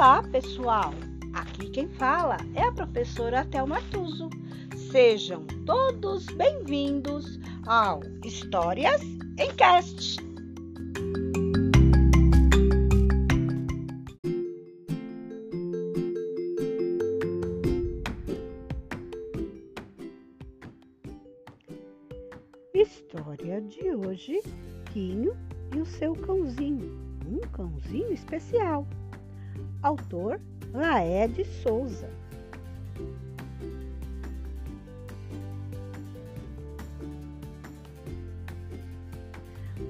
Olá, pessoal! Aqui quem fala é a professora Thelma Tuso. Sejam todos bem-vindos ao Histórias em Cast. História de hoje: Quinho e o seu cãozinho, um cãozinho especial. Autor Laede Souza.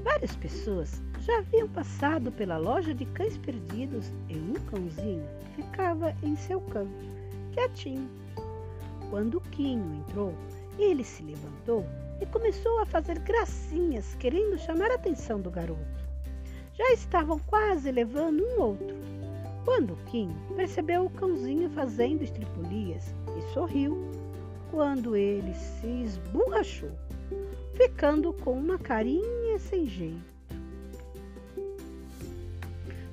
Várias pessoas já haviam passado pela loja de cães perdidos e um cãozinho ficava em seu canto, quietinho. Quando o Quinho entrou, ele se levantou e começou a fazer gracinhas, querendo chamar a atenção do garoto. Já estavam quase levando um outro, quando Kim percebeu o cãozinho fazendo estripulias e sorriu quando ele se esborrachou, ficando com uma carinha sem jeito.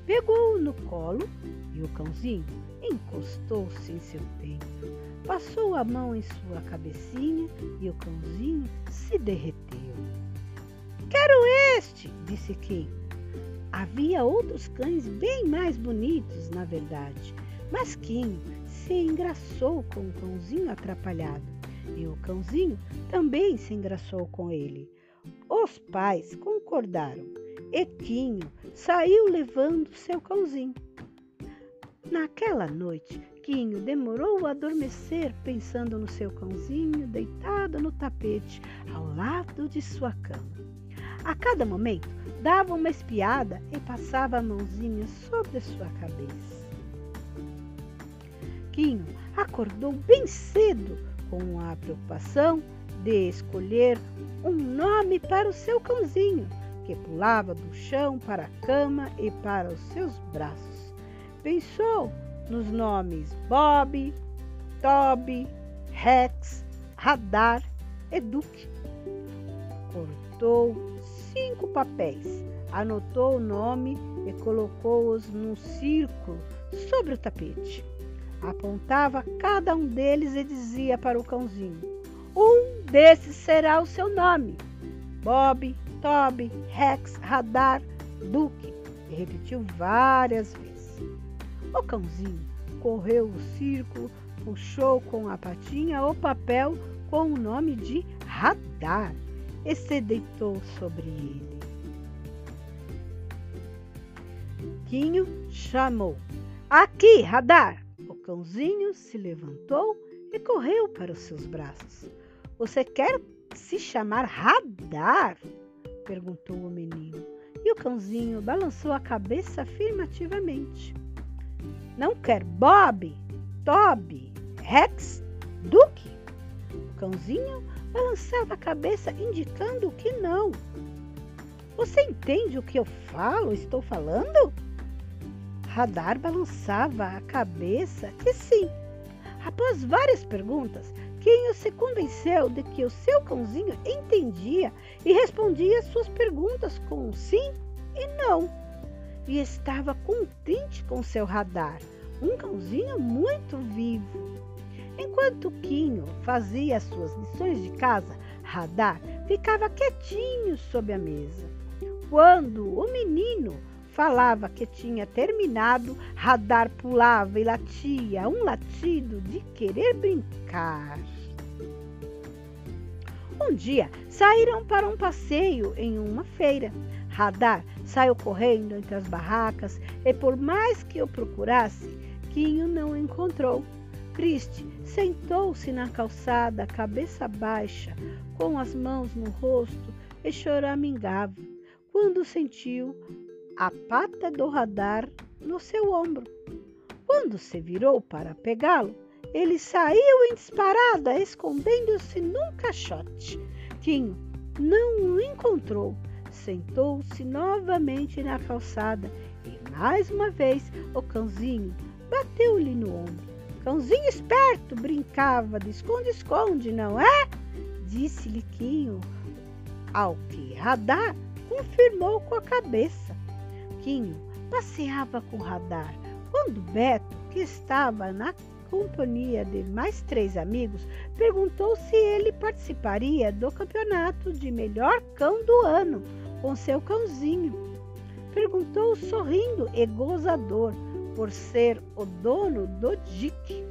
Pegou-o no colo e o cãozinho encostou-se em seu peito, passou a mão em sua cabecinha e o cãozinho se derreteu. Quero este, disse Kim. Havia outros cães bem mais bonitos, na verdade, mas Kim se engraçou com o cãozinho atrapalhado e o cãozinho também se engraçou com ele. Os pais concordaram e Quinho saiu levando seu cãozinho. Naquela noite, Quinho demorou a adormecer pensando no seu cãozinho deitado no tapete ao lado de sua cama. A cada momento, dava uma espiada e passava a mãozinha sobre a sua cabeça. Quinho acordou bem cedo com a preocupação de escolher um nome para o seu cãozinho, que pulava do chão para a cama e para os seus braços. Pensou nos nomes Bob, Toby, Rex, Radar e Duke. Cortou cinco papéis, anotou o nome e colocou-os num círculo sobre o tapete. Apontava cada um deles e dizia para o cãozinho: Um desses será o seu nome. Bob, Toby, Rex, Radar, Duke. E repetiu várias vezes. O cãozinho correu o círculo, puxou com a patinha o papel com o nome de radar e se deitou sobre ele. Quinho chamou: Aqui, radar! O cãozinho se levantou e correu para os seus braços. Você quer se chamar radar? perguntou o menino. E o cãozinho balançou a cabeça afirmativamente. Não quer Bob, Toby, Rex, Duke? O cãozinho balançava a cabeça, indicando que não. Você entende o que eu falo, estou falando? Radar balançava a cabeça que sim. Após várias perguntas, Quinho se convenceu de que o seu cãozinho entendia e respondia suas perguntas com sim e não e estava contente com seu radar, um cãozinho muito vivo. Enquanto Quinho fazia as suas lições de casa, Radar ficava quietinho sob a mesa. Quando o menino falava que tinha terminado, Radar pulava e latia, um latido de querer brincar. Um dia saíram para um passeio em uma feira. Radar saiu correndo entre as barracas e, por mais que o procurasse, Quinho não encontrou. Triste, sentou-se na calçada, cabeça baixa, com as mãos no rosto e choramingava, quando sentiu a pata do radar no seu ombro. Quando se virou para pegá-lo, ele saiu em disparada, escondendo-se num caixote. Quinho não o encontrou sentou-se novamente na calçada e mais uma vez o cãozinho bateu-lhe no ombro. Cãozinho esperto, brincava de esconde-esconde, não é? Disse-lhe Quinho, ao que Radar confirmou com a cabeça. Quinho passeava com Radar Quando Beto, que estava na companhia de mais três amigos, perguntou se ele participaria do campeonato de melhor cão do ano com seu cãozinho. Perguntou sorrindo e gozador por ser o dono do Dick,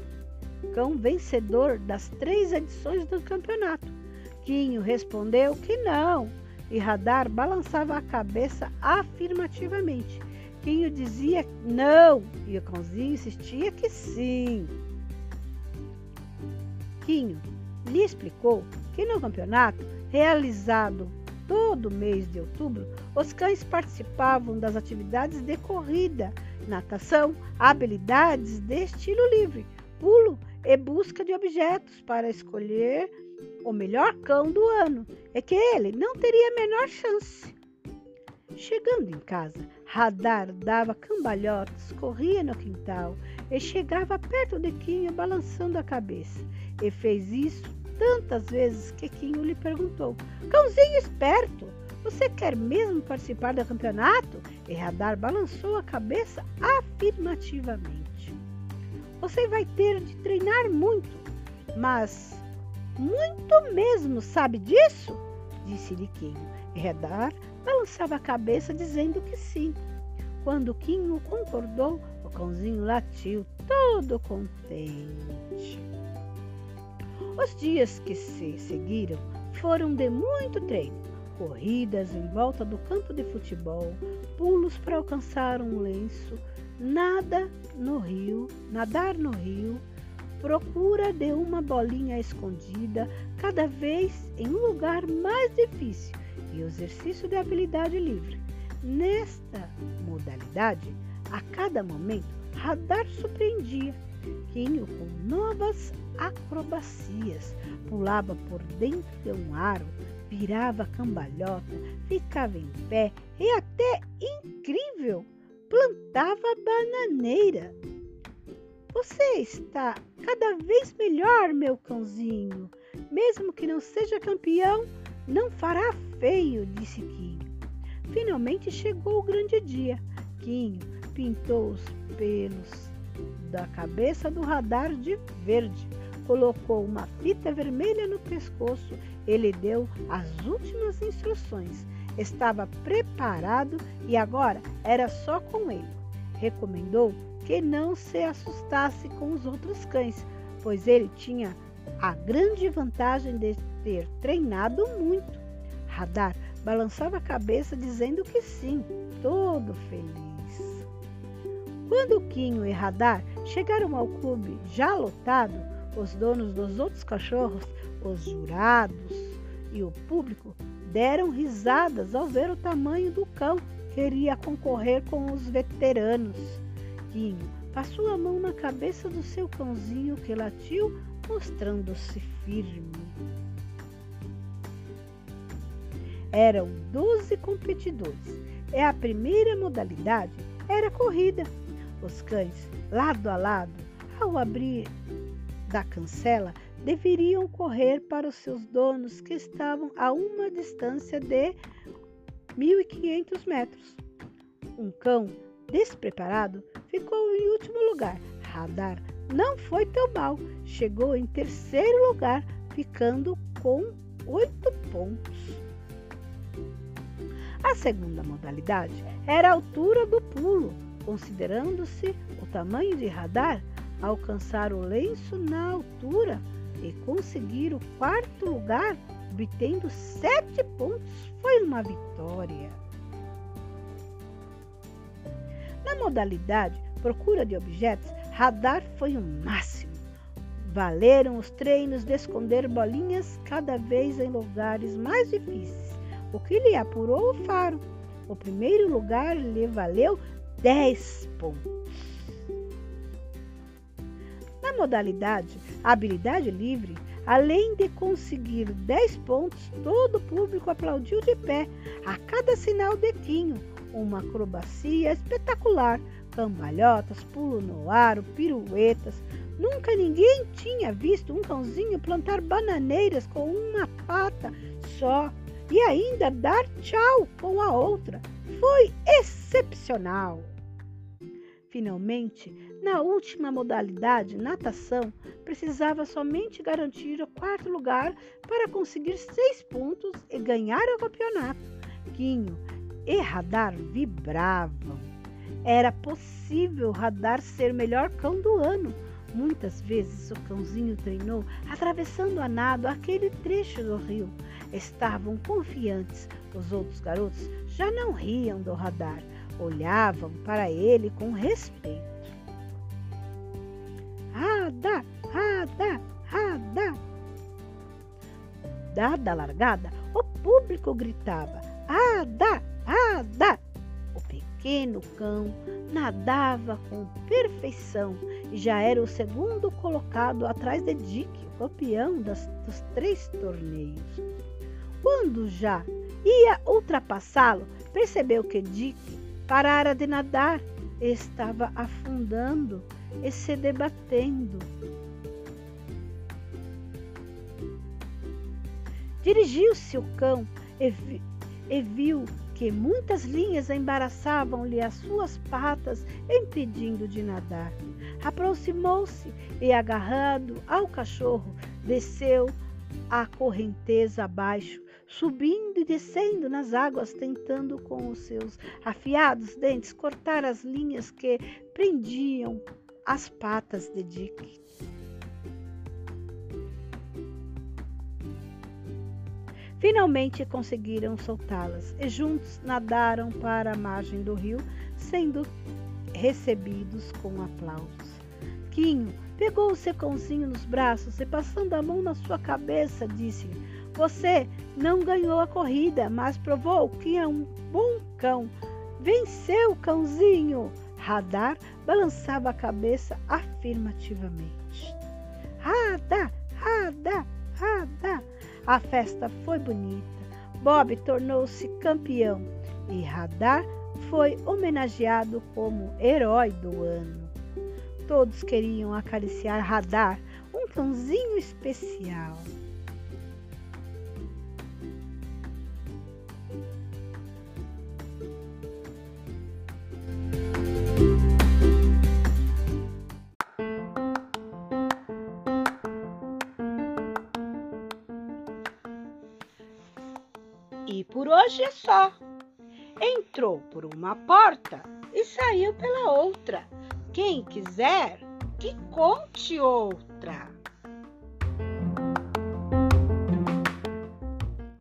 cão vencedor das três edições do campeonato. Quinho respondeu que não, e Radar balançava a cabeça afirmativamente. Quinho dizia não, e o cãozinho insistia que sim. Quinho lhe explicou que no campeonato, realizado todo mês de outubro, os cães participavam das atividades de corrida, natação, habilidades de estilo livre, pulo e busca de objetos para escolher o melhor cão do ano, é que ele não teria a menor chance. Chegando em casa, Radar dava cambalhotas, corria no quintal e chegava perto de Quinho balançando a cabeça. E fez isso tantas vezes que Quinho lhe perguntou: Cãozinho esperto, você quer mesmo participar do campeonato? E Radar balançou a cabeça afirmativamente. Você vai ter de treinar muito, mas muito mesmo, sabe disso? Disse-lhe Quinho. E Radar balançava a cabeça dizendo que sim. Quando Quinho concordou, o cãozinho latiu todo contente. Os dias que se seguiram foram de muito treino, corridas em volta do campo de futebol, pulos para alcançar um lenço, nada no rio, nadar no rio, procura de uma bolinha escondida, cada vez em um lugar mais difícil, e exercício de habilidade livre. Nesta modalidade, a cada momento, Radar surpreendia Quinho com novas acrobacias, pulava por dentro de um aro, virava cambalhota, ficava em pé e até incrível, plantava bananeira. Você está cada vez melhor, meu cãozinho. Mesmo que não seja campeão, não fará feio, disse Quinho. Finalmente chegou o grande dia. Quinho pintou os pelos da cabeça do radar de verde, colocou uma fita vermelha no pescoço. Ele deu as últimas instruções. Estava preparado e agora era só com ele. Recomendou que não se assustasse com os outros cães, pois ele tinha a grande vantagem de ter treinado muito. Radar balançava a cabeça dizendo que sim, todo feliz. Quando Quinho e Radar chegaram ao clube já lotado, os donos dos outros cachorros, os jurados e o público deram risadas ao ver o tamanho do cão que iria concorrer com os veteranos. Quinho passou a mão na cabeça do seu cãozinho que latiu, mostrando-se firme. Eram 12 competidores e a primeira modalidade era corrida. Os cães, lado a lado, ao abrir da cancela, deveriam correr para os seus donos que estavam a uma distância de 1.500 metros. Um cão despreparado ficou em último lugar. Radar não foi tão mal, chegou em terceiro lugar, ficando com oito pontos. A segunda modalidade era a altura do pulo, considerando-se o tamanho de radar, alcançar o lenço na altura e conseguir o quarto lugar, obtendo sete pontos, foi uma vitória. Na modalidade procura de objetos, radar foi o máximo. Valeram os treinos de esconder bolinhas cada vez em lugares mais difíceis, o que lhe apurou o faro. O primeiro lugar lhe valeu 10 pontos. Na modalidade habilidade livre, além de conseguir 10 pontos, todo o público aplaudiu de pé a cada sinal de Quinho, uma acrobacia espetacular, cambalhotas, pulo no ar, piruetas. Nunca ninguém tinha visto um cãozinho plantar bananeiras com uma pata só e ainda dar tchau com a outra. Foi excepcional. Finalmente, na última modalidade, natação, precisava somente garantir o quarto lugar para conseguir seis pontos e ganhar o campeonato. Quinho e Radar vibravam. Era possível Radar ser melhor cão do ano. Muitas vezes o cãozinho treinou atravessando a nado aquele trecho do rio. Estavam confiantes. Os outros garotos já não riam do radar olhavam para ele com respeito. Rada, rada, rada. Dada a largada, o público gritava: Ada, ada. O pequeno cão nadava com perfeição já era o segundo colocado atrás de Dick, o campeão das, dos três torneios. Quando já ia ultrapassá-lo, percebeu que Dick Parara de nadar, estava afundando e se debatendo. Dirigiu-se o cão e, vi, e viu que muitas linhas embaraçavam-lhe as suas patas, impedindo de nadar. Aproximou-se e, agarrado ao cachorro, desceu a correnteza abaixo, subindo e descendo nas águas, tentando com os seus afiados dentes cortar as linhas que prendiam as patas de Dick. Finalmente conseguiram soltá-las e juntos nadaram para a margem do rio, sendo recebidos com aplausos. Quinho pegou o secãozinho nos braços e, passando a mão na sua cabeça, disse-lhe: Você não ganhou a corrida, mas provou que é um bom cão. Venceu, cãozinho! Radar balançava a cabeça afirmativamente. Rada, rada, rada. A festa foi bonita. Bob tornou-se campeão e Radar foi homenageado como herói do ano. Todos queriam acariciar Radar, um cãozinho especial. E por hoje é só. Entrou por uma porta e saiu pela outra. Quem quiser, que conte outra.